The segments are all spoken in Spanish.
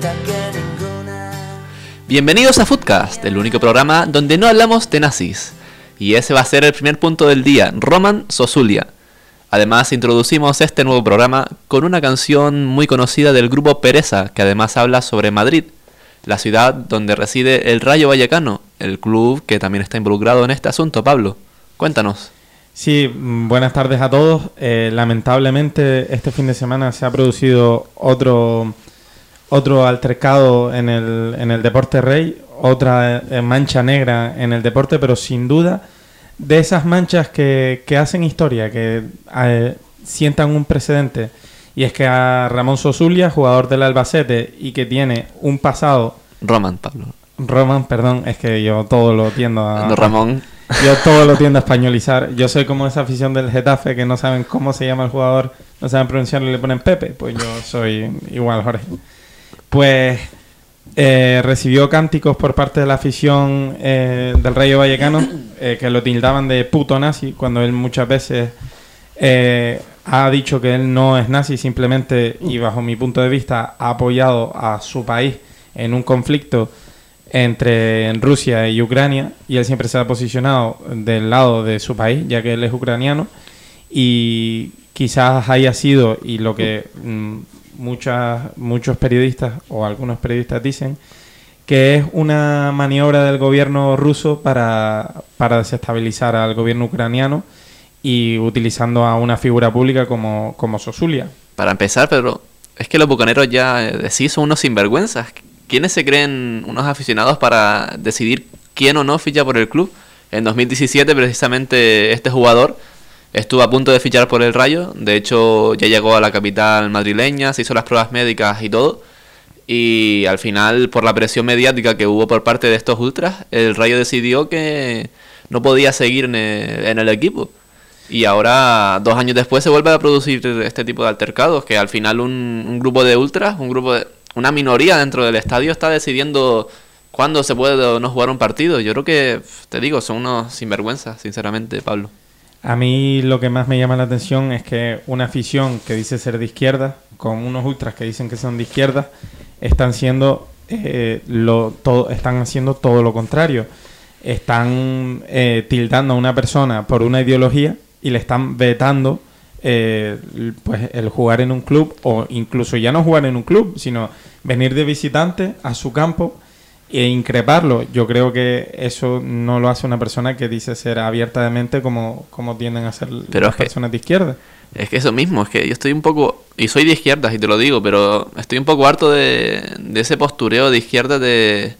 bonita que ninguna. Bienvenidos a Foodcast, el único programa donde no hablamos de nazis. Y ese va a ser el primer punto del día, Roman Sosulia. Además, introducimos este nuevo programa con una canción muy conocida del grupo Pereza, que además habla sobre Madrid, la ciudad donde reside el Rayo Vallecano, el club que también está involucrado en este asunto. Pablo, cuéntanos. Sí, mm, buenas tardes a todos. Eh, lamentablemente este fin de semana se ha producido otro, otro altercado en el, en el deporte rey, otra eh, mancha negra en el deporte, pero sin duda de esas manchas que, que hacen historia, que eh, sientan un precedente. Y es que a Ramón Sosulia, jugador del Albacete y que tiene un pasado... Roman, Pablo. Roman, perdón, es que yo todo lo tiendo a... Ramón. Yo todo lo tiendo a españolizar. Yo soy como esa afición del Getafe que no saben cómo se llama el jugador, no saben pronunciarlo y le ponen Pepe. Pues yo soy igual, Jorge. Pues eh, recibió cánticos por parte de la afición eh, del Rayo Vallecano eh, que lo tildaban de puto nazi cuando él muchas veces eh, ha dicho que él no es nazi simplemente y bajo mi punto de vista ha apoyado a su país en un conflicto entre Rusia y Ucrania y él siempre se ha posicionado del lado de su país ya que él es ucraniano y quizás haya sido y lo que mm, muchas, muchos periodistas o algunos periodistas dicen que es una maniobra del gobierno ruso para, para desestabilizar al gobierno ucraniano y utilizando a una figura pública como, como Sosulia. Para empezar, Pedro, es que los bucaneros ya eh, de sí son unos sinvergüenzas. ¿Quiénes se creen unos aficionados para decidir quién o no ficha por el club? En 2017, precisamente, este jugador estuvo a punto de fichar por el Rayo. De hecho, ya llegó a la capital madrileña, se hizo las pruebas médicas y todo. Y al final, por la presión mediática que hubo por parte de estos ultras, el Rayo decidió que no podía seguir en el, equipo. Y ahora, dos años después, se vuelve a producir este tipo de altercados, que al final un, un grupo de ultras, un grupo de, una minoría dentro del estadio está decidiendo cuándo se puede o no jugar un partido. Yo creo que, te digo, son unos sinvergüenzas, sinceramente, Pablo. A mí lo que más me llama la atención es que una afición que dice ser de izquierda, con unos ultras que dicen que son de izquierda, están siendo eh, lo, todo, están haciendo todo lo contrario. Están eh, tildando a una persona por una ideología y le están vetando eh, pues el jugar en un club o incluso ya no jugar en un club, sino venir de visitante a su campo e increparlo. Yo creo que eso no lo hace una persona que dice ser abierta de mente como, como tienden a ser Pero las que- personas de izquierda. Es que eso mismo, es que yo estoy un poco, y soy de izquierdas y te lo digo, pero estoy un poco harto de, de ese postureo de izquierda de,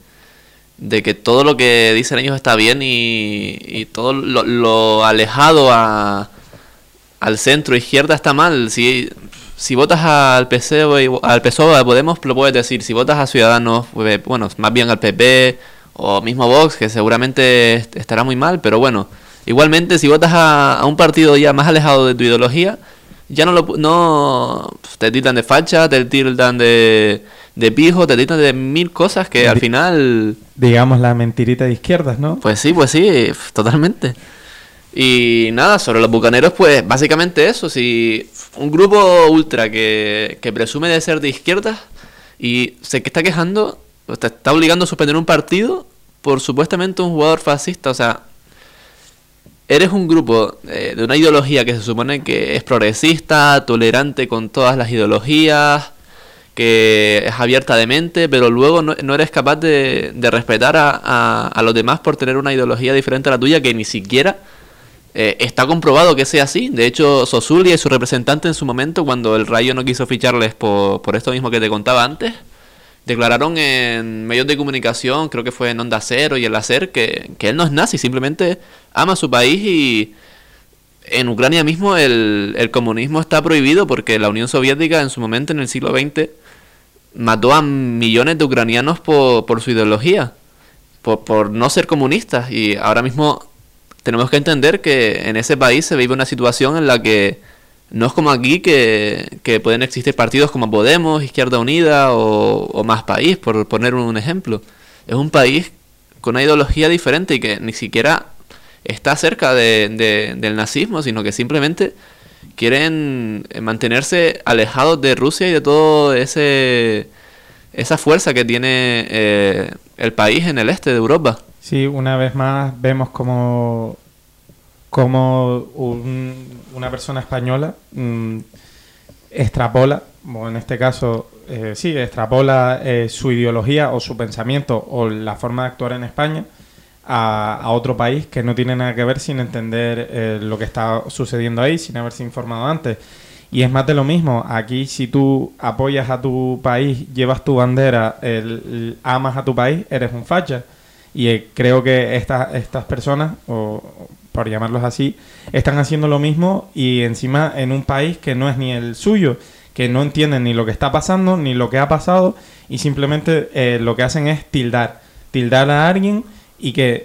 de que todo lo que dicen ellos está bien y, y todo lo, lo alejado a, al centro izquierda está mal. Si, si votas al PSOE, al PSOE, a Podemos, lo puedes decir. Si votas a Ciudadanos, pues, bueno, más bien al PP o mismo Vox, que seguramente est- estará muy mal, pero bueno. Igualmente, si votas a, a un partido ya más alejado de tu ideología, ya no lo no te tildan de facha, te tildan de, de pijo, te tildan de mil cosas que al final Digamos la mentirita de izquierdas, ¿no? pues sí, pues sí, totalmente. Y nada, sobre los bucaneros, pues básicamente eso. Si un grupo ultra que, que presume de ser de izquierdas y se está quejando, o te está obligando a suspender un partido por supuestamente un jugador fascista. O sea, eres un grupo eh, de una ideología que se supone que es progresista, tolerante con todas las ideologías, que es abierta de mente, pero luego no, no eres capaz de, de respetar a, a- a los demás por tener una ideología diferente a la tuya que ni siquiera eh, está comprobado que sea así. De hecho, Sosulia y su representante en su momento, cuando el Rayo no quiso ficharles por, por esto mismo que te contaba antes, declararon en medios de comunicación, creo que fue en Onda Cero y en la SER, que, que él no es nazi, simplemente ama su país y en Ucrania mismo el, el comunismo está prohibido porque la Unión Soviética en su momento, en el siglo XX, mató a millones de ucranianos por, por su ideología, por, por no ser comunistas. Y ahora mismo tenemos que entender que en ese país se vive una situación en la que no es como aquí que, pueden existir partidos como Podemos, Izquierda Unida o, Más País, por poner un ejemplo. Es un país con una ideología diferente y que ni siquiera está cerca de- de- del nazismo, sino que simplemente quieren mantenerse alejados de Rusia y de todo ese esa fuerza que tiene eh, el país en el este de Europa. Sí, una vez más vemos como, como una persona española mm, extrapola, o en este caso, eh, sí, extrapola eh, su ideología o su pensamiento o la forma de actuar en España a, otro país que no tiene nada que ver sin entender eh, lo que está sucediendo ahí, sin haberse informado antes. Y es más de lo mismo. Aquí, si tú apoyas a tu país, llevas tu bandera, el, amas a tu país, eres un facha. Y eh, creo que estas personas, o por llamarlos así, están haciendo lo mismo y encima en un país que no es ni el suyo, que no entienden ni lo que está pasando, ni lo que ha pasado, y simplemente eh, lo que hacen es tildar. Tildar a alguien y que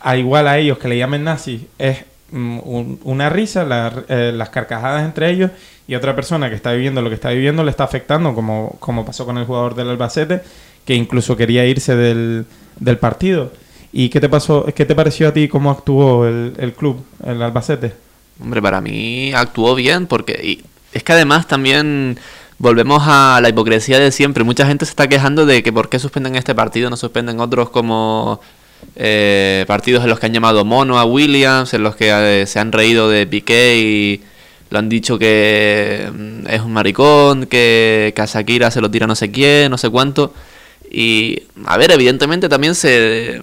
al igual a ellos que le llamen nazis es mm, una risa, eh, las carcajadas entre ellos y otra persona que está viviendo lo que está viviendo le está afectando, como, como pasó con el jugador del Albacete, que incluso quería irse del, del partido. ¿Y qué te pasó, qué te pareció a ti cómo actuó el, el club, el Albacete? Hombre, para mí actuó bien porque y es que además también volvemos a la hipocresía de siempre. Mucha gente se está quejando de que por qué suspenden este partido, no suspenden otros como eh, partidos en los que han llamado mono a Williams, en los que eh, se han reído de Piqué y lo han dicho que mm, es un maricón, que, que se lo tira no sé quién, no sé cuánto. Y, a ver, evidentemente también se,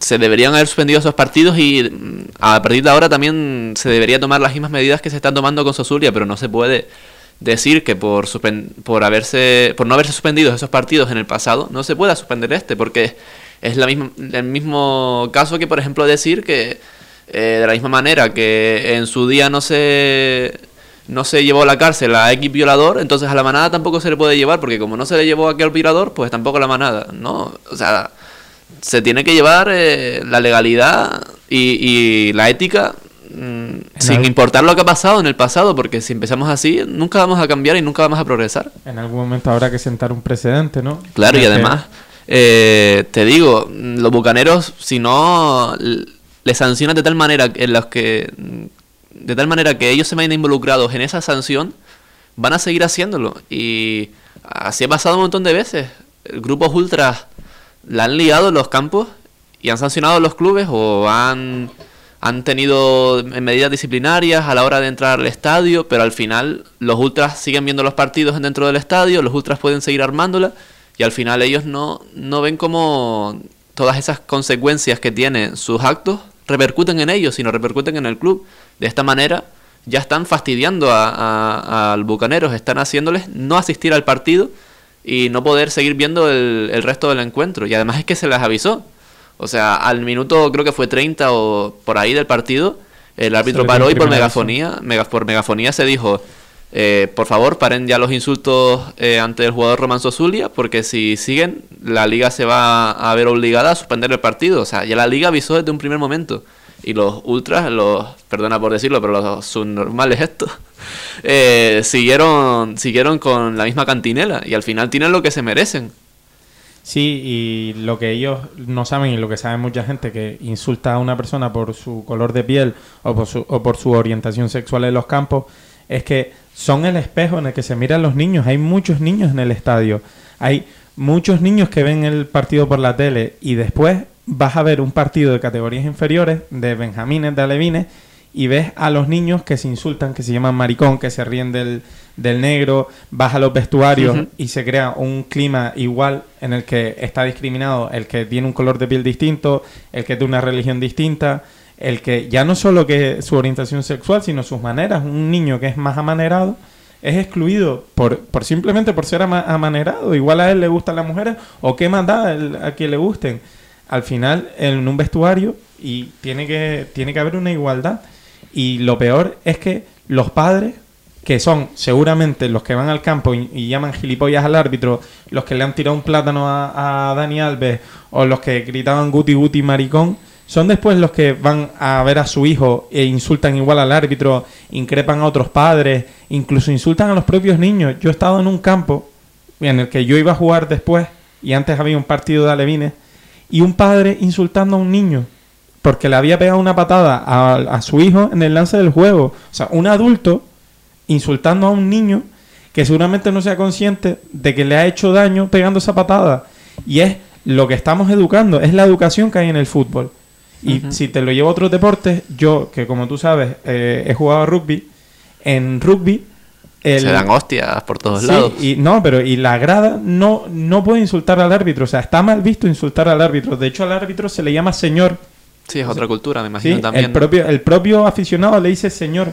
se deberían haber suspendido esos partidos y mm, a partir de ahora también se debería tomar las mismas medidas que se están tomando con Sosulia, pero no se puede decir que por, por, haberse, por no haberse suspendido esos partidos en el pasado no se pueda suspender este, porque es la misma, el mismo caso que, por ejemplo, decir que eh, de la misma manera que en su día no se no se llevó a la cárcel a X violador, entonces a la manada tampoco se le puede llevar, porque como no se le llevó a aquel violador, pues tampoco a la manada, ¿no? O sea, se tiene que llevar eh, la legalidad y, la ética mm, sin importar lo que ha pasado en el pasado, porque si empezamos así, nunca vamos a cambiar y nunca vamos a progresar. En algún momento habrá que sentar un precedente, ¿no? Claro, y además... Eh, te digo, los bucaneros, si no les sancionan de tal manera en los que de tal manera que ellos se vayan involucrados en esa sanción, van a seguir haciéndolo. Y así ha pasado un montón de veces. Grupos ultras la han liado en los campos y han sancionado a los clubes o han, han tenido medidas disciplinarias a la hora de entrar al estadio, pero al final los ultras siguen viendo los partidos dentro del estadio, los ultras pueden seguir armándola y al final ellos no, no ven cómo todas esas consecuencias que tienen sus actos repercuten en ellos, sino repercuten en el club. De esta manera ya están fastidiando a, al Bucaneros, están haciéndoles no asistir al partido y no poder seguir viendo el, el, resto del encuentro. Y además es que se les avisó. O sea, al minuto creo que fue 30 o por ahí del partido, el árbitro paró y por megafonía, por megafonía se dijo, eh, por favor, paren ya los insultos eh, ante el jugador Romanzo Zulia, porque si siguen, la liga se va a ver obligada a suspender el partido. O sea, ya la liga avisó desde un primer momento. Y los ultras, los, perdona por decirlo, pero los subnormales estos, eh, siguieron, siguieron con la misma cantinela. Y al final tienen lo que se merecen. Sí, y lo que ellos no saben y lo que sabe mucha gente que insulta a una persona por su color de piel o por su, o por su orientación sexual en los campos es que son el espejo en el que se miran los niños. Hay muchos niños en el estadio. Hay muchos niños que ven el partido por la tele y después vas a ver un partido de categorías inferiores, de benjamines, de alevines, y ves a los niños que se insultan, que se llaman maricón, que se ríen del, del negro, vas a los vestuarios y se crea un clima igual en el que está discriminado el que tiene un color de piel distinto, el que tiene una religión distinta el que ya no solo que su orientación sexual, sino sus maneras, un niño que es más amanerado, es excluido por, por simplemente por ser amanerado. Igual a él le gustan las mujeres o qué más da a que le gusten. Al final, en un vestuario, y tiene que, tiene que haber una igualdad. Y lo peor es que los padres, que son seguramente los que van al campo y, llaman gilipollas al árbitro, los que le han tirado un plátano a, a Dani Alves o los que gritaban guti guti maricón, son después los que van a ver a su hijo e insultan igual al árbitro, increpan a otros padres, incluso insultan a los propios niños. Yo he estado en un campo en el que yo iba a jugar después y antes había un partido de alevines y un padre insultando a un niño porque le había pegado una patada a, su hijo en el lance del juego. O sea, un adulto insultando a un niño que seguramente no sea consciente de que le ha hecho daño pegando esa patada. Y es lo que estamos educando, es la educación que hay en el fútbol. Y si te lo llevo a otros deportes, yo, que como tú sabes, eh, he jugado rugby, en rugby... Se dan hostias por todos lados. Y, no, pero y la grada no, no puede insultar al árbitro. O sea, está mal visto insultar al árbitro. De hecho, al árbitro se le llama señor. Sí, es otra cultura, me imagino también. El, propio, el propio aficionado le dice señor.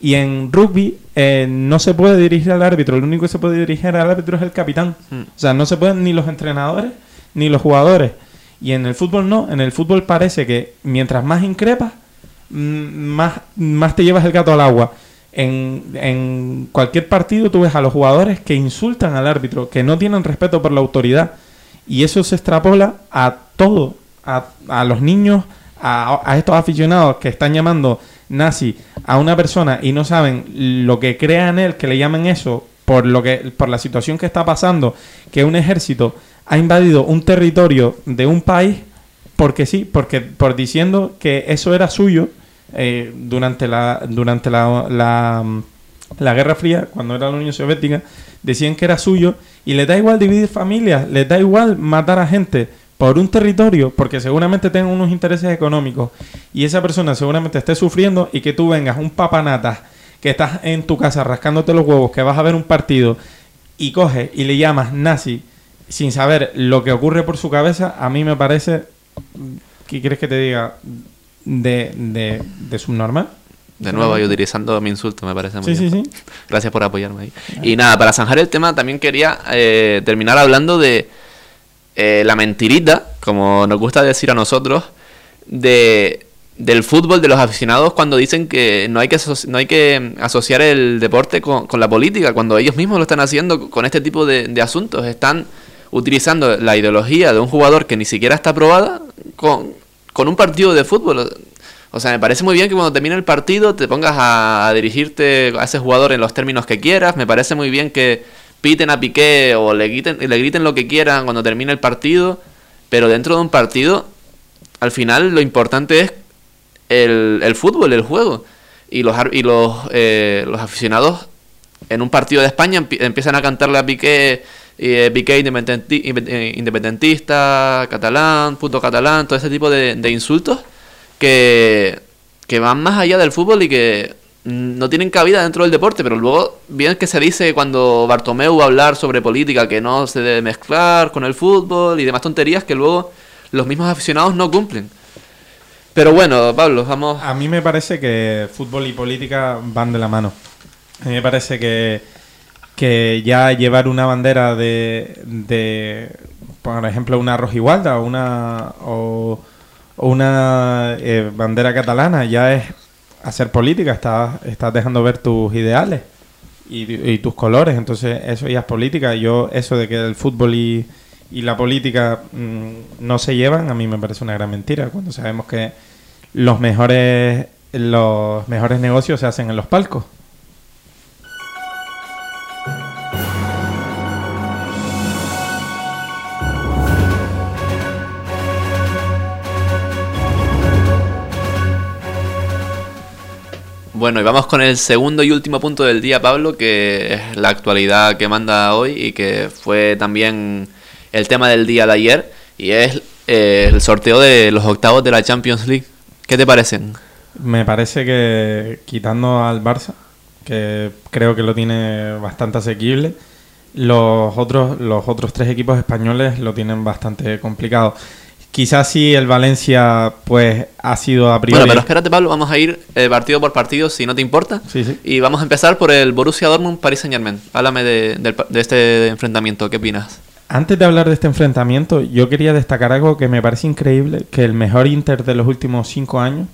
Y en rugby eh, no se puede dirigir al árbitro. El único que se puede dirigir al árbitro es el capitán. Hmm. O sea, no se pueden ni los entrenadores ni los jugadores. Y en el fútbol no. En el fútbol parece que mientras más increpas, mm, más, más te llevas el gato al agua. En, en, cualquier partido tú ves a los jugadores que insultan al árbitro, que no tienen respeto por la autoridad. Y eso se extrapola a todo, a, a los niños, a, a, estos aficionados que están llamando nazi a una persona y no saben lo que crea en él, que le llamen eso, por, lo que, por la situación que está pasando, que un ejército ha invadido un territorio de un país porque sí, porque por diciendo que eso era suyo eh, durante la durante la, la, Guerra Fría, cuando era la Unión Soviética, decían que era suyo y le da igual dividir familias, le da igual matar a gente por un territorio, porque seguramente tengan unos intereses económicos. Y esa persona seguramente esté sufriendo y que tú vengas un papanata que estás en tu casa rascándote los huevos, que vas a ver un partido y coges y le llamas nazi sin saber lo que ocurre por su cabeza, a mí me parece, ¿qué quieres que te diga? De, de, de subnormal. De nuevo, yo utilizando mi insulto, me parece muy bien. Sí, sí. Gracias por apoyarme ahí. Y nada, para zanjar el tema, también quería eh, terminar hablando de eh, la mentirita, como nos gusta decir a nosotros, de del fútbol de los aficionados cuando dicen que no hay que, no hay que asociar el deporte con, con, la política, cuando ellos mismos lo están haciendo con este tipo de, de asuntos. Están utilizando la ideología de un jugador que ni siquiera está aprobada con, un partido de fútbol. O sea, me parece muy bien que cuando termine el partido te pongas a, dirigirte a ese jugador en los términos que quieras. Me parece muy bien que piten a Piqué o le griten, le griten lo que quieran cuando termine el partido. Pero dentro de un partido, al final lo importante es el, el fútbol, el juego. Y los, y los, eh, los aficionados en un partido de España empiezan a cantarle a Piqué eh, Piqué eh, independentista, catalán, puto catalán, todo ese tipo de, insultos que, que, van más allá del fútbol y que no tienen cabida dentro del deporte, pero luego bien que se dice cuando Bartomeu va a hablar sobre política que no se debe mezclar con el fútbol y demás tonterías que luego los mismos aficionados no cumplen. Pero bueno, Pablo, vamos... A mí me parece que fútbol y política van de la mano. A mí me parece que que ya llevar una bandera de, de por ejemplo, una rojigualda o una, o, una eh, bandera catalana ya es hacer política, estás, estás dejando ver tus ideales y, tus colores, entonces eso ya es política. Yo, eso de que el fútbol y, y la política mm, no se llevan, a mí me parece una gran mentira, cuando sabemos que los mejores, los mejores negocios se hacen en los palcos. Bueno, y vamos con el segundo y último punto del día, Pablo, que es la actualidad que manda hoy y que fue también el tema del día de ayer, y es eh, el sorteo de los octavos de la Champions League. ¿Qué te parecen? Me parece que quitando al Barça, que creo que lo tiene bastante asequible, los otros, los otros tres equipos españoles lo tienen bastante complicado. Quizás sí el Valencia pues ha sido a priori... Bueno, pero espérate Pablo, vamos a ir eh, partido por partido si no te importa. Sí, sí. Y vamos a empezar por el Borussia Dortmund-Paris Saint-Germain. Háblame de, de, este enfrentamiento, ¿qué opinas? Antes de hablar de este enfrentamiento, yo quería destacar algo que me parece increíble, que el mejor Inter de los últimos cinco años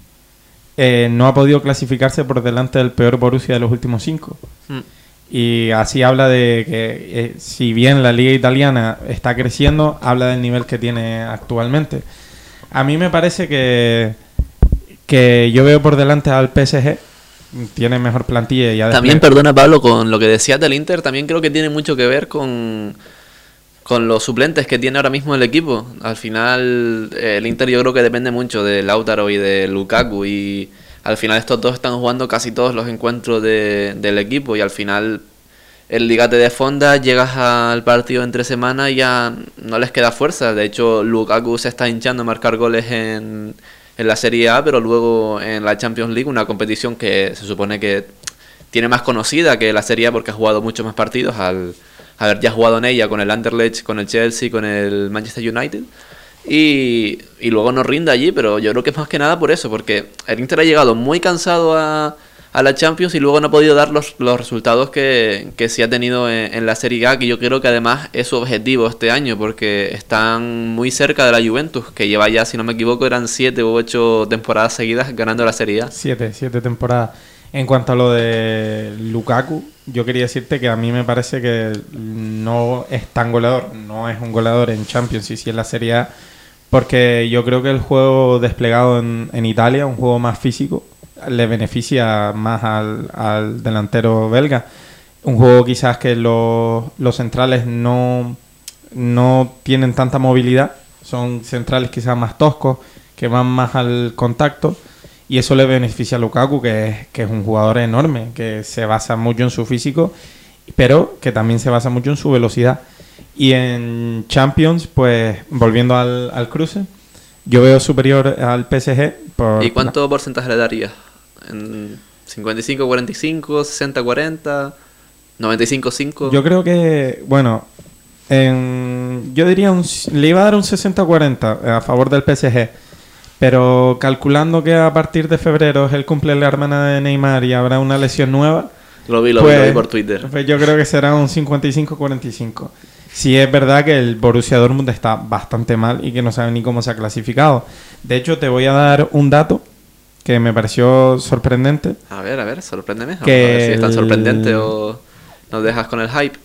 eh, no ha podido clasificarse por delante del peor Borussia de los últimos cinco. Mm. Y así habla de que eh, si bien la liga italiana está creciendo, habla del nivel que tiene actualmente. A mí me parece que, que yo veo por delante al PSG, tiene mejor plantilla. Y también, perdona Pablo, con lo que decías del Inter, también creo que tiene mucho que ver con, con los suplentes que tiene ahora mismo el equipo. Al final, el Inter yo creo que depende mucho de Lautaro y de Lukaku y al final estos dos están jugando casi todos los encuentros del equipo y al final el ligate de Fonda, llegas al partido entre semana y ya no les queda fuerza. De hecho, Lukaku se está hinchando a marcar goles en, en la Serie A, pero luego en la Champions League, una competición que se supone que tiene más conocida que la Serie A porque ha jugado muchos más partidos al haber ya jugado en ella con el Anderlecht, con el Chelsea, con el Manchester United. Y, luego no rinde allí, pero yo creo que es más que nada por eso, porque el Inter ha llegado muy cansado a, la Champions y luego no ha podido dar los, resultados que, que sí ha tenido en, la Serie A, que yo creo que además es su objetivo este año, porque están muy cerca de la Juventus, que lleva ya, si no me equivoco, eran siete u ocho temporadas seguidas ganando la Serie A. Siete, siete temporadas. En cuanto a lo de Lukaku, yo quería decirte que a mí me parece que no es tan goleador, no es un goleador en Champions y sí en la Serie A, porque yo creo que el juego desplegado en, Italia, un juego más físico, le beneficia más al, al, delantero belga. Un juego quizás que los, los centrales no, no tienen tanta movilidad, son centrales quizás más toscos, que van más al contacto, y eso le beneficia a Lukaku, que es, que es un jugador enorme, que se basa mucho en su físico, pero que también se basa mucho en su velocidad. Y en Champions, pues volviendo al, al cruce, yo veo superior al PSG. Por ¿Y cuánto la... porcentaje le darías? en 55-45, 60-40, 95-5. Yo creo que, bueno, en, yo diría, un, le iba a dar un 60-40 a favor del PSG. Pero calculando que a partir de febrero es el cumple de la hermana de Neymar y habrá una lesión nueva. Lo vi, lo, pues, vi, lo vi por Twitter. Pues yo creo que será un 55-45. Sí es verdad que el Borussia Dortmund está bastante mal y que no sabe ni cómo se ha clasificado. De hecho, te voy a dar un dato que me pareció sorprendente. A ver, a ver, sorpréndeme. Que a ver si es tan sorprendente o nos dejas con el hype.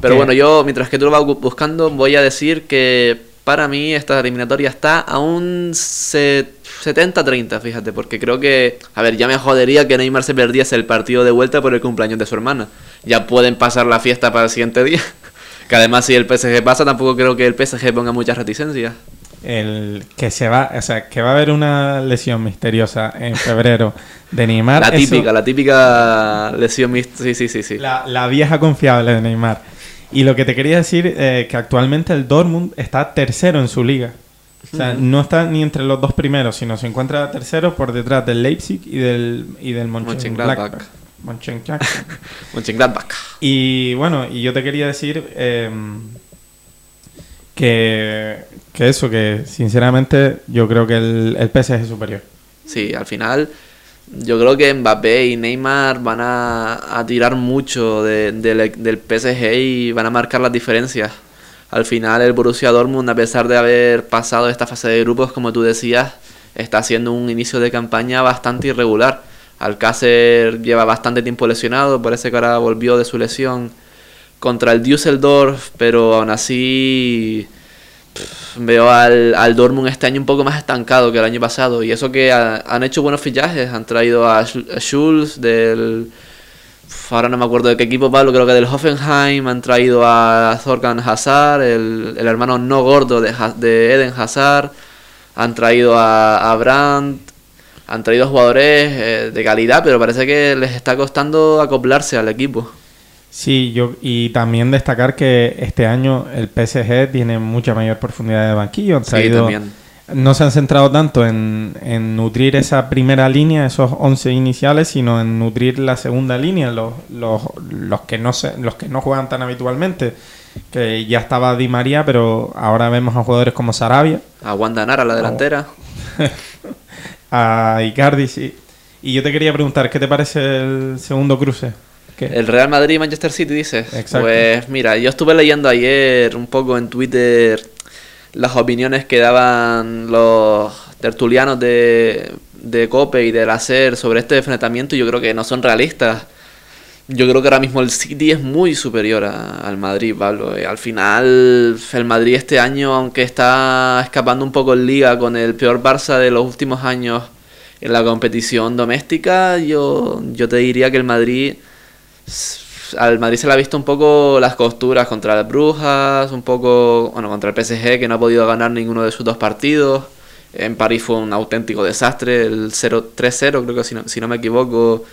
Pero bueno, yo, mientras que tú lo vas buscando, voy a decir que para mí esta eliminatoria está a un 70-30, fíjate, porque creo que, a ver, ya me jodería que Neymar se perdiese el partido de vuelta por el cumpleaños de su hermana. Ya pueden pasar la fiesta para el siguiente día. Que además si el PSG pasa, tampoco creo que el PSG ponga muchas reticencias el que se va, o sea, que va a haber una lesión misteriosa en febrero de Neymar. La típica, eso, la típica lesión misteriosa, sí, sí, sí, sí. La, la, vieja confiable de Neymar. Y lo que te quería decir, eh, que actualmente el Dortmund está tercero en su liga. O sea, uh -huh. no está ni entre los dos primeros, sino se encuentra tercero por detrás del Leipzig y del, y del Mönchengladbach. Mönchengladbach. y bueno, y yo te quería decir... Eh, que, que, eso, que sinceramente yo creo que el, el PSG es superior. Sí, al final yo creo que Mbappé y Neymar van a, a tirar mucho de, de, del PSG y van a marcar las diferencias. Al final el Borussia Dortmund, a pesar de haber pasado esta fase de grupos, como tú decías, está haciendo un inicio de campaña bastante irregular. Alcácer lleva bastante tiempo lesionado, parece que ahora volvió de su lesión contra el Düsseldorf, pero aún así veo al, al, Dortmund este año un poco más estancado que el año pasado. Y eso que ha, han hecho buenos fichajes, han traído a, Schulz del... Ahora no me acuerdo de qué equipo, Pablo, creo que del Hoffenheim, han traído a Zorkan Hazard, el, el hermano no gordo de, de, Eden Hazard, han traído a, a Brandt, han traído jugadores eh, de calidad, pero parece que les está costando acoplarse al equipo. Sí, yo y también destacar que este año el PSG tiene mucha mayor profundidad de banquillo. Han traído, sí, no se han centrado tanto en, en, nutrir esa primera línea, esos 11 iniciales, sino en nutrir la segunda línea, los, los, los, que, no se, los que no juegan tan habitualmente. Que ya estaba Di María, pero ahora vemos a jugadores como Sarabia. A Wanda Nara, la delantera. a Icardi, sí. Y yo te quería preguntar, ¿qué te parece el segundo cruce? ¿Qué? El Real Madrid y Manchester City, dices. Exacto. Pues mira, yo estuve leyendo ayer un poco en Twitter las opiniones que daban los tertulianos de, de Cope y de la SER sobre este enfrentamiento y yo creo que no son realistas. Yo creo que ahora mismo el City es muy superior a, al Madrid, Pablo. Y al final, el Madrid este año, aunque está escapando un poco en liga con el peor Barça de los últimos años en la competición doméstica, yo, yo te diría que el Madrid al Madrid se le ha visto un poco las costuras contra las Brujas, un poco, bueno, contra el PSG que no ha podido ganar ninguno de sus dos partidos. En París fue un auténtico desastre, el 0-3-0 creo que si no, si no me equivoco,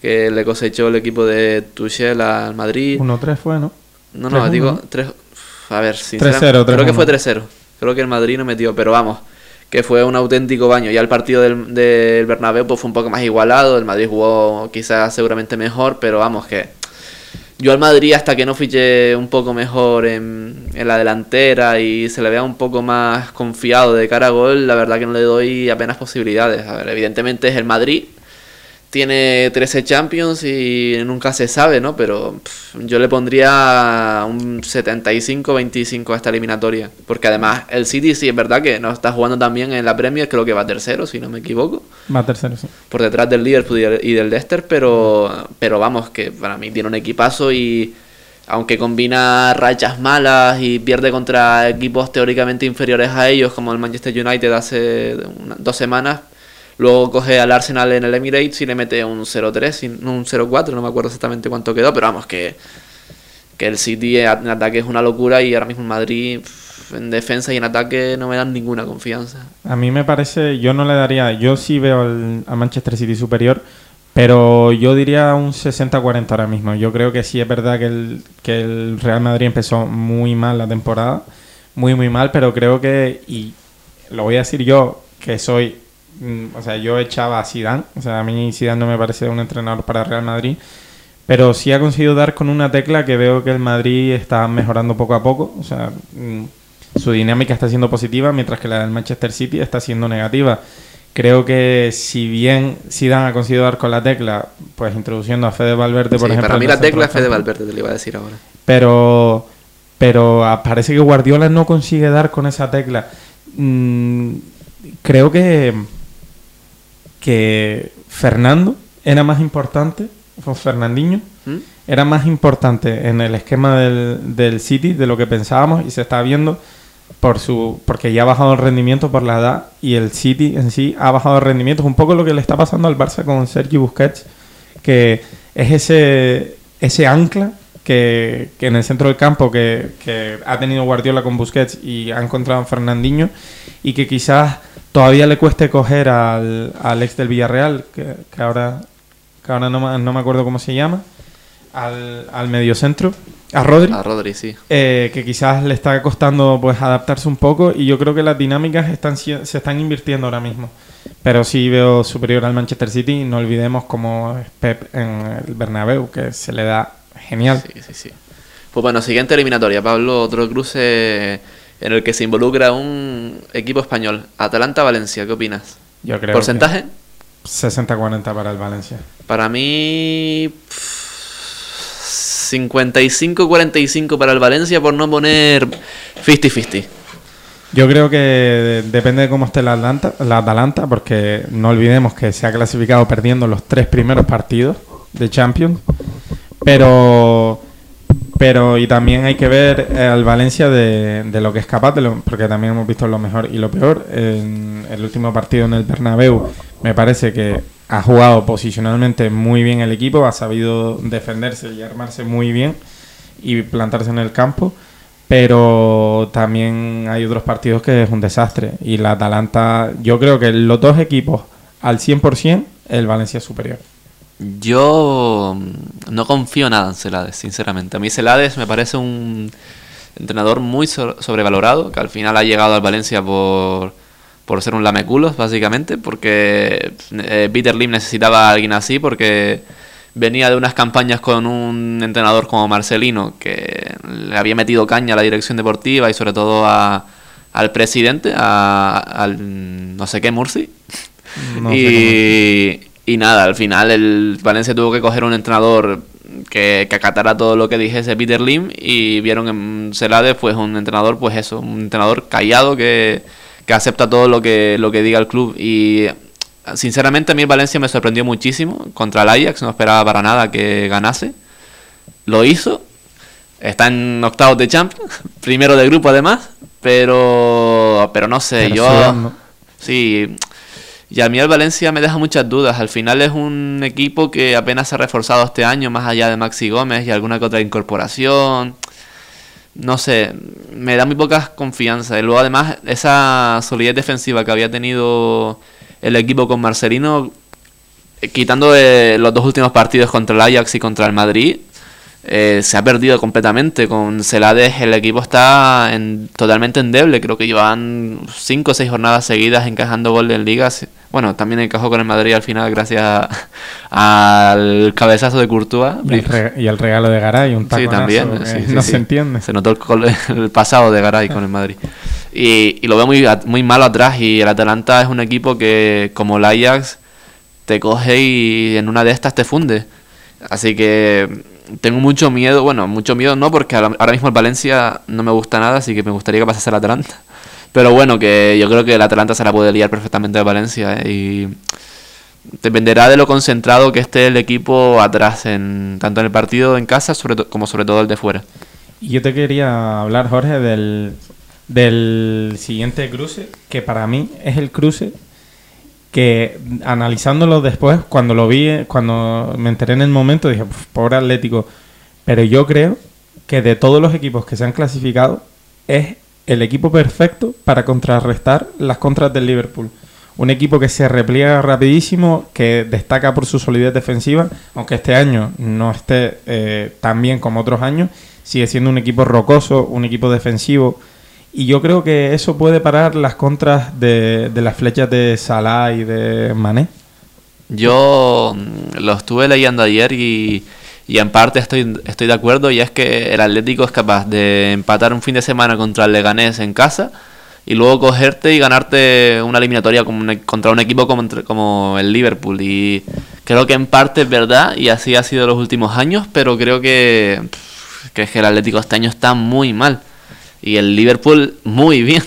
que le cosechó el equipo de Tuchel al Madrid. 1-3 fue, ¿no? No, no, 3-1, digo ¿no? 3 A ver, 3-0, sinceramente, creo que 3-1. fue 3-0. Creo que el Madrid no metió, pero vamos, que fue un auténtico baño. Ya el partido del, del Bernabéu pues, fue un poco más igualado, el Madrid jugó quizás seguramente mejor, pero vamos que yo al Madrid hasta que no fiche un poco mejor en, en la delantera y se le vea un poco más confiado de cara a gol, la verdad que no le doy apenas posibilidades. A ver, evidentemente es el Madrid, tiene 13 Champions y nunca se sabe, ¿no? Pero pff, yo le pondría un 75-25 a esta eliminatoria. Porque además el City sí es verdad que no está jugando también en la Premier, creo que va tercero, si no me equivoco Va tercero, sí. por detrás del Liverpool y del- Leicester, pero, pero vamos, que para mí tiene un equipazo y aunque combina rachas malas y pierde contra equipos teóricamente inferiores a ellos, como el Manchester United hace una- dos semanas, luego coge al Arsenal en el Emirates y le mete un 0-3, y- no, un 0-4, no me acuerdo exactamente cuánto quedó, pero vamos, que, que el City en ataque es una locura y ahora mismo el Madrid en defensa y en ataque no me dan ninguna confianza. A mí me parece, yo no le daría, yo sí veo al, al Manchester City superior, pero yo diría un 60-40 ahora mismo. Yo creo que sí es verdad que el, que el Real Madrid empezó muy mal la temporada, muy muy mal, pero creo que, y lo voy a decir yo, que soy, o sea, yo echaba a Zidane, o sea, a mí Zidane no me parece un entrenador para Real Madrid, pero sí ha conseguido dar con una tecla que veo que el Madrid está mejorando poco a poco, o sea, mm, su dinámica está siendo positiva, mientras que la del Manchester City está siendo negativa. Creo que si bien Zidane ha conseguido dar con la tecla, pues introduciendo a Fede Valverde, por Sí, ejemplo. para mí la tecla es Fede. Valverde, te lo iba a decir ahora. Pero, pero ah, parece que Guardiola no consigue dar con esa tecla. Mm, creo que, que Fernando era más importante, o Fernandinho, ¿Mm? era más importante en el esquema del, del City de lo que pensábamos y se está viendo por su porque ya ha bajado el rendimiento por la edad y el City en sí ha bajado el rendimiento. Es un poco lo que le está pasando al Barça con Sergio Busquets, que es ese, ese ancla que, que en el centro del campo que, que ha tenido Guardiola con Busquets y ha encontrado a Fernandinho y que quizás todavía le cueste coger al, al ex del Villarreal, que, que ahora, que ahora no, me- no me acuerdo cómo se llama, al, al mediocentro, a Rodri. A Rodri, sí. Eh, que quizás le está costando pues adaptarse un poco y yo creo que las dinámicas están se están invirtiendo ahora mismo. Pero sí veo superior al Manchester City, no olvidemos como es Pep en el Bernabéu, que se le da genial. Sí, sí, sí. Pues bueno, siguiente eliminatoria, Pablo. Otro cruce en el que se involucra un equipo español. Atalanta-Valencia, ¿qué opinas? Yo creo ¿Porcentaje? que 60-40 para el Valencia. Para mí. pff, 55-45 para el Valencia por no poner 50-50. Yo creo que de- depende de cómo esté la Atlanta, la Atalanta, porque no olvidemos que se ha clasificado perdiendo los tres primeros partidos de Champions. Pero, pero y también hay que ver eh, al Valencia de, lo que es capaz, porque también hemos visto lo mejor y lo peor. En el último partido en el Bernabéu me parece que ha jugado posicionalmente muy bien el equipo, ha sabido defenderse y armarse muy bien y plantarse en el campo pero también hay otros partidos que es un desastre. Y la Atalanta, yo creo que los dos equipos al 100%, el Valencia es superior. Yo mm, no confío nada en Celades, sinceramente. A mí Celades me parece un entrenador muy so- sobrevalorado, que al final ha llegado al Valencia por, por ser un lameculos, básicamente, porque eh, Peter Lim necesitaba a alguien así, porque venía de unas campañas con un entrenador como Marcelino, que le había metido caña a la dirección deportiva y sobre todo a, al presidente, a- al no sé qué Murci. No y, y nada, al final el Valencia tuvo que coger un entrenador que, que acatara todo lo que dijese Peter Lim y vieron en Celades pues un entrenador pues eso, un entrenador callado que, que acepta todo lo que, lo que diga el club. Y sinceramente a mí el Valencia me sorprendió muchísimo contra el Ajax, no esperaba para nada que ganase, lo hizo, está en octavos de Champions, primero de grupo además, pero, pero no sé, Pero yo... Sí, y a mí el Valencia me deja muchas dudas. Al final es un equipo que apenas se ha reforzado este año, más allá de Maxi Gómez y alguna que otra incorporación. No sé, me da muy poca confianza. Y luego además esa solidez defensiva que había tenido el equipo con Marcelino quitando eh, los dos últimos partidos contra el Ajax y contra el Madrid, eh, se ha perdido completamente. Con Celades el equipo está en, totalmente endeble. Creo que llevan 5 o 6 jornadas seguidas encajando gol en ligas. Bueno, también encajó con el Madrid al final gracias al cabezazo de Courtois. Y el, regalo de Garay, un Sí, también. no se entiende. Se notó el, pasado de Garay con el Madrid. Y, y, lo veo muy, muy malo atrás. Y el Atalanta es un equipo que, como el Ajax, te coge y en una de estas te funde. Así que tengo mucho miedo, bueno, mucho miedo no, porque ahora mismo el Valencia no me gusta nada, así que me gustaría que pasase el Atalanta. Pero bueno, que yo creo que el Atalanta se la puede liar perfectamente de Valencia ¿eh? y dependerá de lo concentrado que esté el equipo atrás, en, tanto en el partido en casa sobre como sobre todo el de fuera. Y yo te quería hablar, Jorge, del, del siguiente cruce, que para mí es el cruce que analizándolo después, cuando lo vi, cuando me enteré en el momento, dije, pobre Atlético. Pero yo creo que de todos los equipos que se han clasificado, es el equipo perfecto para contrarrestar las contras del Liverpool. Un equipo que se repliega rapidísimo, que destaca por su solidez defensiva, aunque este año no esté eh, tan bien como otros años, sigue siendo un equipo rocoso, un equipo defensivo, y yo creo que eso puede parar las contras de, las flechas de Salah y de Mané. Yo mm, lo estuve leyendo ayer y, en parte estoy, estoy de acuerdo y es que el Atlético es capaz de empatar un fin de semana contra el Leganés en casa y luego cogerte y ganarte una eliminatoria contra un equipo como, el Liverpool. Y creo que en parte es verdad y así ha sido los últimos años, pero creo que, que el Atlético este año está muy mal y el Liverpool muy bien.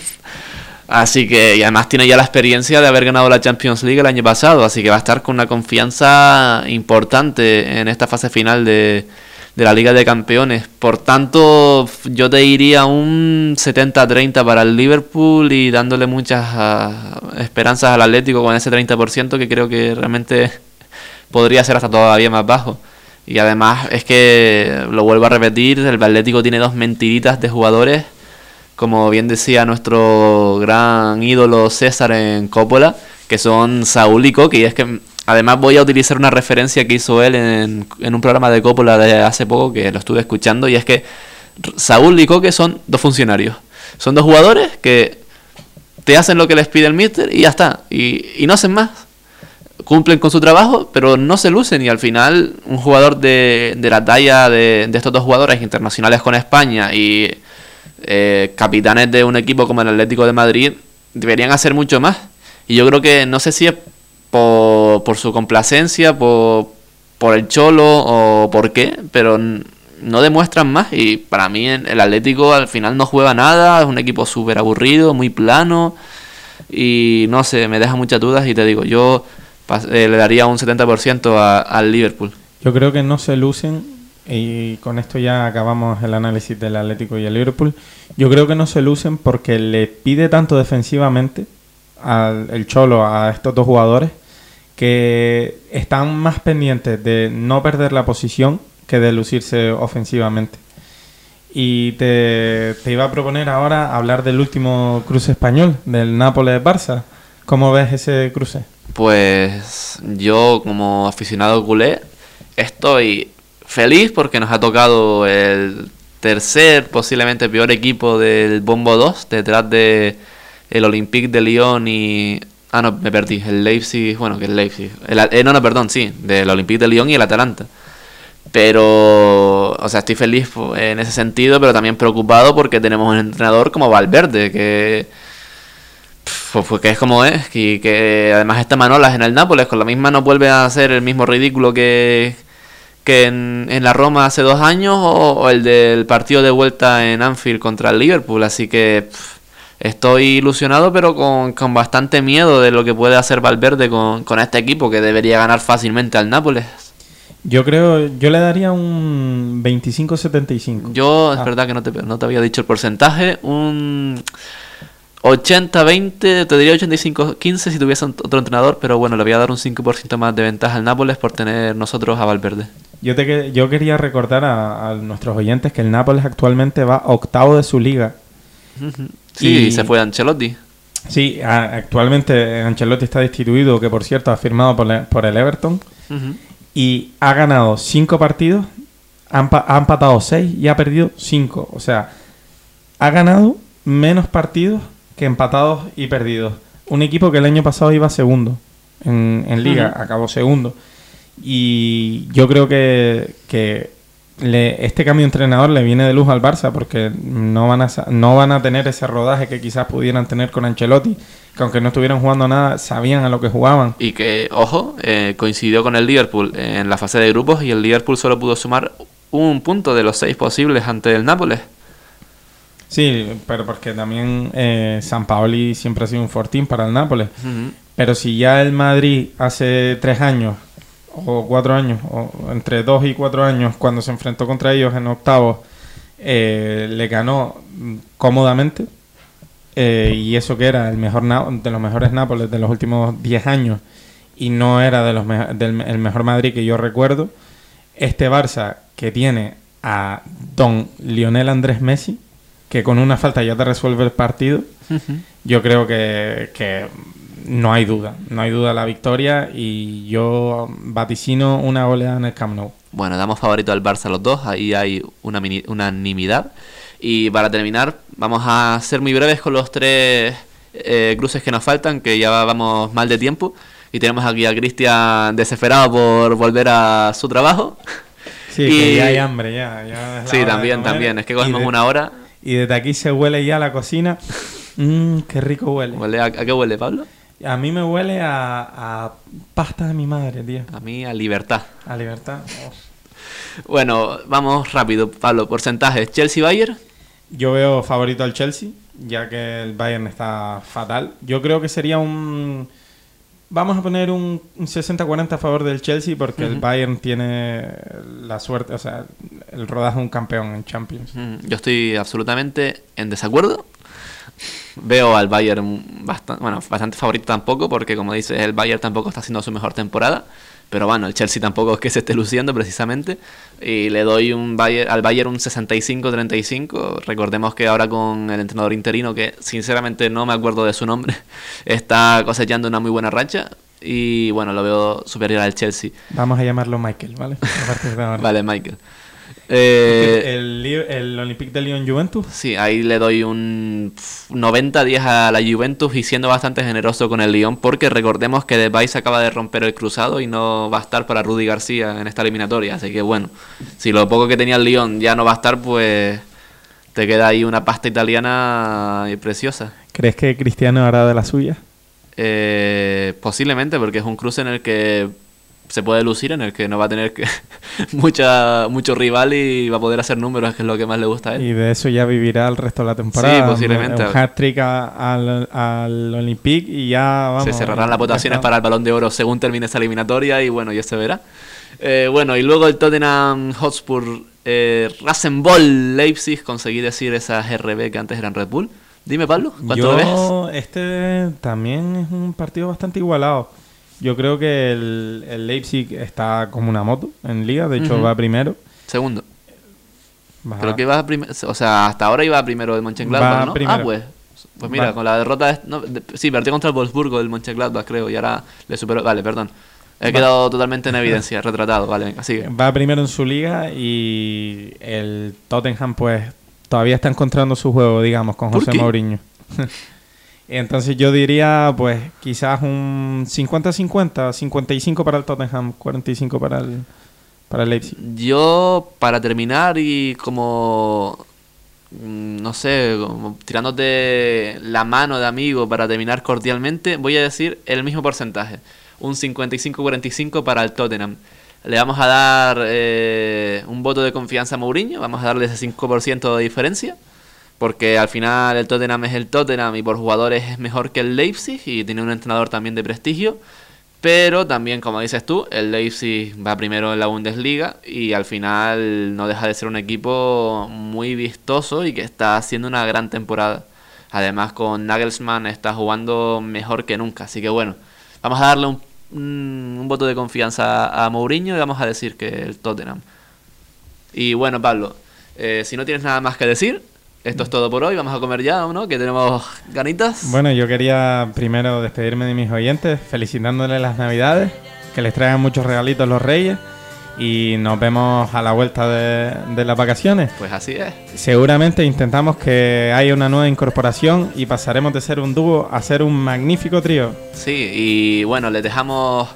Así que, además tiene ya la experiencia de haber ganado la Champions League el año pasado, así que va a estar con una confianza importante en esta fase final de, la Liga de Campeones. Por tanto, yo te diría un 70-30 para el Liverpool y dándole muchas ah, esperanzas al Atlético con ese 30% que creo que realmente podría ser hasta todavía más bajo. Y además es que, lo vuelvo a repetir, el Atlético tiene dos mentiritas de jugadores como bien decía nuestro gran ídolo César en Coppola, que son Saúl y Coque. Y es que además voy a utilizar una referencia que hizo él en, un programa de Coppola de hace poco, que lo estuve escuchando, y es que Saúl y Coque son dos funcionarios. Son dos jugadores que te hacen lo que les pide el míster y ya está. Y, y no hacen más. Cumplen con su trabajo, pero no se lucen. Y al final, un jugador de, de la talla de, de estos dos jugadores internacionales con España y eh, capitanes de un equipo como el Atlético de Madrid deberían hacer mucho más. Y yo creo que no sé si es por, su complacencia, por, por el cholo o por qué, pero no demuestran más. Y para mí el Atlético al final no juega nada, es un equipo súper aburrido, muy plano. Y no sé, me deja muchas dudas y te digo, yo eh, le daría un 70% al Liverpool. Yo creo que no se lucen y con esto ya acabamos el análisis del Atlético y el Liverpool. Yo creo que no se lucen porque le pide tanto defensivamente al Cholo a estos dos jugadores que están más pendientes de no perder la posición que de lucirse ofensivamente. Y te, te iba a proponer ahora hablar del último cruce español, del Nápoles-Barça. ¿Cómo ves ese cruce? Pues yo como aficionado culé estoy feliz porque nos ha tocado el tercer, posiblemente peor equipo del Bombo 2, detrás de el Olympique de Lyon y... Ah, no, me perdí. El Leipzig, bueno, que el Leipzig. eh, no, no, perdón, sí, del Olympique de Lyon y el Atalanta. Pero, o sea, estoy feliz en ese sentido, pero también preocupado porque tenemos un entrenador como Valverde, que, pues, que es como es, y que además está Manolas en el Nápoles, con la misma no vuelve a hacer el mismo ridículo que, que en, en, la Roma hace dos años o, el del partido de vuelta en Anfield contra el Liverpool. Así que estoy ilusionado, pero con, con, bastante miedo de lo que puede hacer Valverde con, con, este equipo que debería ganar fácilmente al Nápoles. Yo creo, yo le daría un 25-75. Yo, es ah. verdad que no te, no te había dicho el porcentaje, un 80-20, te diría 85-15 si tuviese otro entrenador, pero bueno, le voy a dar un 5% más de ventaja al Nápoles por tener nosotros a Valverde. Yo, te, yo quería recordar a, nuestros oyentes que el Nápoles actualmente va octavo de su liga. Sí, y se fue Ancelotti. Sí, actualmente Ancelotti está destituido, que por cierto ha firmado por, el- por el Everton, y ha ganado cinco partidos, ha, ha empatado seis y ha perdido cinco. O sea, ha ganado menos partidos que empatados y perdidos. Un equipo que el año pasado iba segundo en, en liga, acabó segundo. Y yo creo que, que le- este cambio de entrenador le viene de luz al Barça porque no van, a, no van a tener ese rodaje que quizás pudieran tener con Ancelotti, que aunque no estuvieran jugando nada, sabían a lo que jugaban. Y que, ojo, eh, coincidió con el Liverpool en la fase de grupos y el Liverpool solo pudo sumar un punto de los seis posibles ante el Nápoles. Sí, pero porque también eh, San Paoli siempre ha sido un fortín para el Nápoles. Pero si ya el Madrid hace tres años o cuatro años, o entre dos y cuatro años, cuando se enfrentó contra ellos en octavos, eh, le ganó mm, cómodamente, eh, y eso que era el mejor de los mejores Nápoles de los últimos diez años, y no era de los me- del el mejor Madrid que yo recuerdo, este Barça que tiene a don Lionel Andrés Messi, que con una falta ya te resuelve el partido, yo creo que, que no hay duda, no hay duda de la victoria y yo vaticino una goleada en el Camp Nou. Bueno, damos favorito al Barça los dos, ahí hay una unanimidad. Y para terminar, vamos a ser muy breves con los tres eh, cruces que nos faltan, que ya vamos mal de tiempo. Y tenemos aquí a Cristian desesperado por volver a su trabajo. Sí, Y- que ya hay hambre, ya. ya Sí, también, también. Es que cogemos de- una hora. Y desde aquí se huele ya la cocina. Mmm, qué rico huele. ¿Huele a, a qué huele, Pablo? A mí me huele a, a pasta de mi madre, tío. A mí a libertad. A libertad. Oh. Bueno, vamos rápido, Pablo. Porcentajes. Chelsea-Bayern. Yo veo favorito al Chelsea, ya que el Bayern está fatal. Yo creo que sería un... Vamos a poner un, un 60-40 a favor del Chelsea porque el. Bayern tiene la suerte, o sea, el rodaje de un campeón en Champions. Yo estoy absolutamente en desacuerdo. Veo al Bayern bastante, bueno, bastante favorito tampoco, porque como dices, el Bayern tampoco está haciendo su mejor temporada. Pero bueno, el Chelsea tampoco es que se esté luciendo precisamente. Y le doy un Bayer- al Bayern un 65-35. Recordemos que ahora con el entrenador interino, que sinceramente no me acuerdo de su nombre, está cosechando una muy buena racha. Y bueno, lo veo superior al Chelsea. Vamos a llamarlo Michael, ¿vale? A partir de ahora. Vale, Michael. Eh, el, el Olympique de Lyon Juventus. Sí, ahí le doy un pf, 90-10 a la Juventus y siendo bastante generoso con el Lyon porque recordemos que Depay se acaba de romper el cruzado y no va a estar para Rudy García en esta eliminatoria. Así que bueno, si lo poco que tenía el Lyon ya no va a estar, pues te queda ahí una pasta italiana preciosa. ¿Crees que Cristiano hará de la suya? Eh, posiblemente porque es un cruce en el que se puede lucir, en el que no va a tener que mucha mucho rival y va a poder hacer números, que es lo que más le gusta a él. Y de eso ya vivirá el resto de la temporada. Sí, posiblemente. Un hat-trick al, al Olympique y ya vamos. se cerrarán las votaciones para el Balón de Oro según termine esta eliminatoria y bueno, ya se verá. Eh, bueno, y luego el Tottenham Hotspur eh, Rasenball Leipzig, conseguí decir esas RB que antes eran Red Bull. Dime, Pablo, ¿cuánto lo ves? Yo, este también es un partido bastante igualado. Yo creo que el, el Leipzig está como una moto en liga, de hecho va primero. Segundo. Va- Creo que iba primero, o sea, hasta ahora iba primero el Mönchengladbach, Va ¿no? primero. Ah, pues. Pues mira, Va. con la derrota, de- no, de- sí, perdió contra el Wolfsburgo el Mönchengladbach, creo, y ahora le superó, vale, perdón. He Va. quedado totalmente en evidencia, retratado, vale, venga, sigue. Va primero en su liga y el Tottenham pues todavía está encontrando su juego, digamos, con ¿Por José? Mourinho. Entonces yo diría pues quizás un 50-50, 55 para el Tottenham, 45 para el, para el Leipzig. Yo, para terminar y como, mm, no sé, como tirándote la mano de amigo para terminar cordialmente, voy a decir el mismo porcentaje, un 55-45 para el Tottenham. Le vamos a dar eh, un voto de confianza a Mourinho, vamos a darle ese 5% de diferencia, porque al final el Tottenham es el Tottenham y por jugadores es mejor que el Leipzig y tiene un entrenador también de prestigio. Pero también, como dices tú, el Leipzig va primero en la Bundesliga y al final no deja de ser un equipo muy vistoso y que está haciendo una gran temporada. Además, con Nagelsmann está jugando mejor que nunca. Así que bueno, vamos a darle un, voto de confianza a Mourinho y vamos a decir que el Tottenham. Y bueno, Pablo, eh, si no tienes nada más que decir, esto es todo por hoy. Vamos a comer ya, ¿no? Que tenemos ganitas. Bueno, yo quería primero despedirme de mis oyentes, felicitándoles las Navidades, que les traigan muchos regalitos los Reyes y nos vemos a la vuelta de, de las vacaciones. Pues así es. Seguramente intentamos que haya una nueva incorporación y pasaremos de ser un dúo a ser un magnífico trío. Sí, y bueno, les dejamos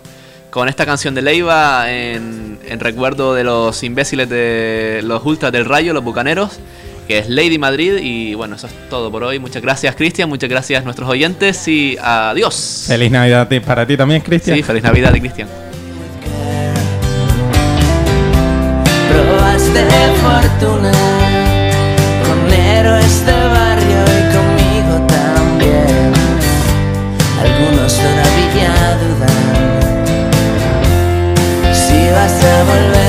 con esta canción de Leiva en, en recuerdo de los imbéciles de los ultras del Rayo, los bucaneros, que es Lady Madrid. Y bueno, eso es todo por hoy. Muchas gracias, Cristian. Muchas gracias a nuestros oyentes y adiós. Feliz Navidad para ti también, Cristian. Sí, feliz Navidad, Cristian. Probaste fortuna con héroes de barrio y conmigo también. Algunos todavía dudan si vas a volver.